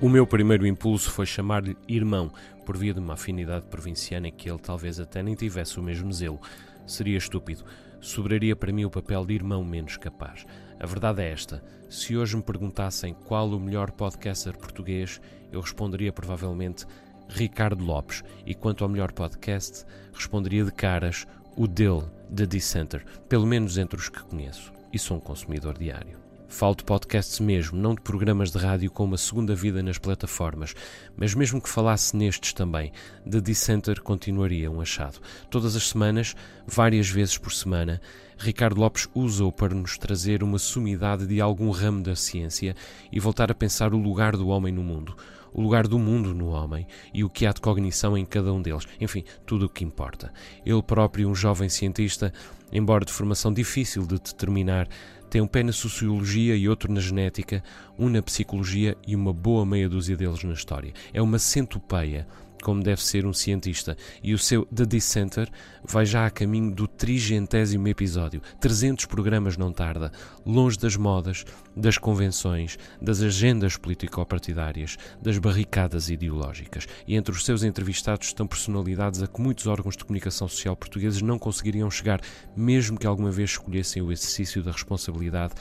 O meu primeiro impulso foi chamar-lhe irmão, por via de uma afinidade provinciana em que ele talvez até nem tivesse o mesmo zelo. Seria estúpido. Sobraria para mim o papel de irmão menos capaz. A verdade é esta: se hoje me perguntassem qual o melhor podcaster português, eu responderia provavelmente Ricardo Lopes, e quanto ao melhor podcast, responderia de caras o dele, The Dissenter, pelo menos entre os que conheço, e sou um consumidor diário. Falo de podcasts mesmo, não de programas de rádio com uma segunda vida nas plataformas, mas mesmo que falasse nestes também, The Dissenter continuaria um achado. Todas as semanas, várias vezes por semana, Ricardo Lopes usa-o para nos trazer uma sumidade de algum ramo da ciência e voltar a pensar o lugar do homem no mundo, o lugar do mundo no homem e o que há de cognição em cada um deles. Enfim, tudo o que importa. Ele próprio, um jovem cientista, embora de formação difícil de determinar, tem um pé na sociologia e outro na genética, um na psicologia e uma boa meia dúzia deles na história. É uma centopeia como deve ser um cientista, e o seu The Dissenter vai já a caminho do trigentésimo episódio. 300 programas não tarda, longe das modas, das convenções, das agendas político-partidárias, das barricadas ideológicas. E entre os seus entrevistados estão personalidades a que muitos órgãos de comunicação social portugueses não conseguiriam chegar, mesmo que alguma vez escolhessem o exercício da responsabilidade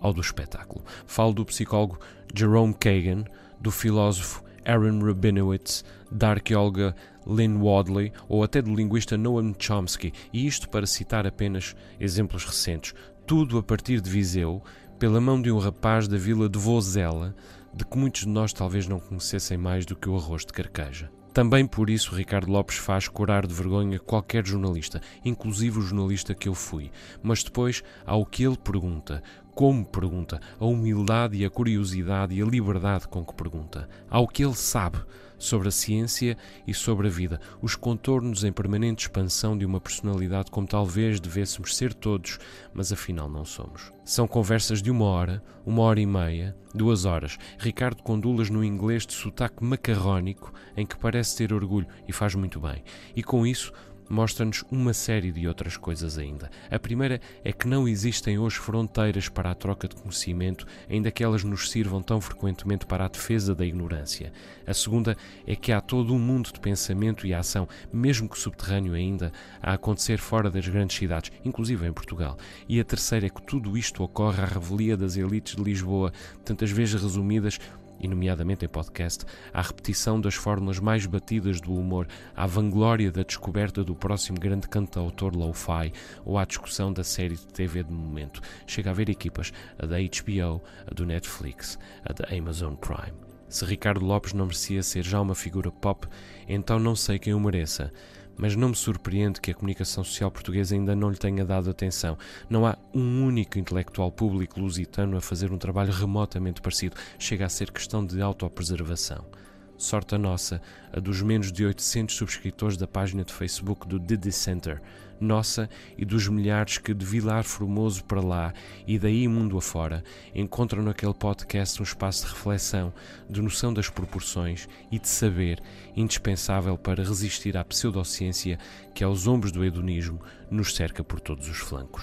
ao do espetáculo. Falo do psicólogo Jerome Kagan, do filósofo Aaron Rabinowitz, da arqueóloga Lynn Wadley ou até do linguista Noam Chomsky, e isto para citar apenas exemplos recentes. Tudo a partir de Viseu, pela mão de um rapaz da vila de Vozela, de que muitos de nós talvez não conhecessem mais do que o arroz de carqueja. Também por isso Ricardo Lopes faz corar de vergonha qualquer jornalista, inclusive o jornalista que eu fui. Mas depois há o que ele pergunta, como pergunta, a humildade e a curiosidade e a liberdade com que pergunta. Há o que ele sabe sobre a ciência e sobre a vida, os contornos em permanente expansão de uma personalidade como talvez devêssemos ser todos, mas afinal não somos. São conversas de uma hora, uma hora e meia, duas horas. Ricardo condulas no inglês de sotaque macarrónico em que parece ter orgulho e faz muito bem. E com isso mostra-nos uma série de outras coisas ainda. A primeira é que não existem hoje fronteiras para a troca de conhecimento, ainda que elas nos sirvam tão frequentemente para a defesa da ignorância. A segunda é que há todo um mundo de pensamento e ação, mesmo que subterrâneo ainda, a acontecer fora das grandes cidades, inclusive em Portugal. E a terceira é que tudo isto ocorre à revelia das elites de Lisboa, tantas vezes resumidas e nomeadamente em podcast, à repetição das fórmulas mais batidas do humor, à vanglória da descoberta do próximo grande cantautor lo-fi ou à discussão da série de TV de momento. Chega a haver equipas, a da HBO, a do Netflix, a da Amazon Prime. Se Ricardo Lopes não merecia ser já uma figura pop, então não sei quem o mereça mas não me surpreende que a comunicação social portuguesa ainda não lhe tenha dado atenção. Não há um único intelectual público lusitano a fazer um trabalho remotamente parecido. Chega a ser questão de autopreservação. Sorte a nossa, a dos menos de 800 subscritores da página de Facebook do The Center, nossa e dos milhares que de Vilar Formoso para lá e daí mundo afora encontram naquele podcast um espaço de reflexão, de noção das proporções e de saber indispensável para resistir à pseudociência que aos ombros do hedonismo nos cerca por todos os flancos.